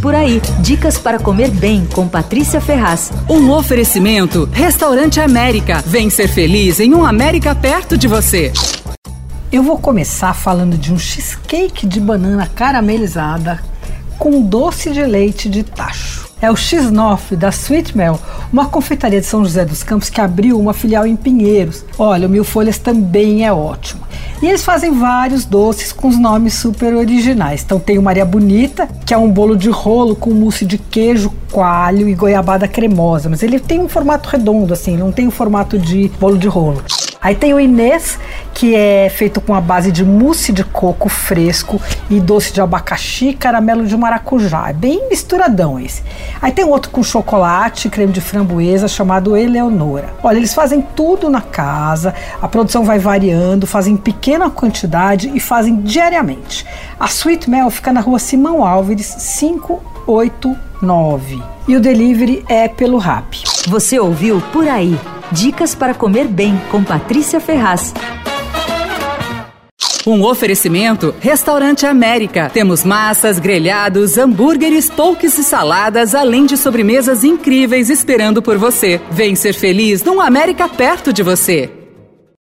Por aí, dicas para comer bem com Patrícia Ferraz. Um oferecimento: Restaurante América. Vem ser feliz em um América perto de você. Eu vou começar falando de um cheesecake de banana caramelizada com doce de leite de tacho. É o X9 da Sweet Mel, uma confeitaria de São José dos Campos que abriu uma filial em Pinheiros. Olha, o Mil Folhas também é ótimo. E eles fazem vários doces com os nomes super originais. Então tem o Maria Bonita, que é um bolo de rolo com mousse de queijo, coalho e goiabada cremosa, mas ele tem um formato redondo assim, não tem o formato de bolo de rolo. Aí tem o Inês, que é feito com a base de mousse de coco fresco e doce de abacaxi caramelo de maracujá. É bem misturadão esse. Aí tem outro com chocolate creme de framboesa chamado Eleonora. Olha, eles fazem tudo na casa, a produção vai variando, fazem em pequena quantidade e fazem diariamente. A Sweet Mel fica na rua Simão Álvares, 589. E o delivery é pelo Rap. Você ouviu Por Aí. Dicas para comer bem com Patrícia Ferraz. Um oferecimento Restaurante América. Temos massas, grelhados, hambúrgueres, polques e saladas, além de sobremesas incríveis esperando por você. Vem ser feliz num América perto de você.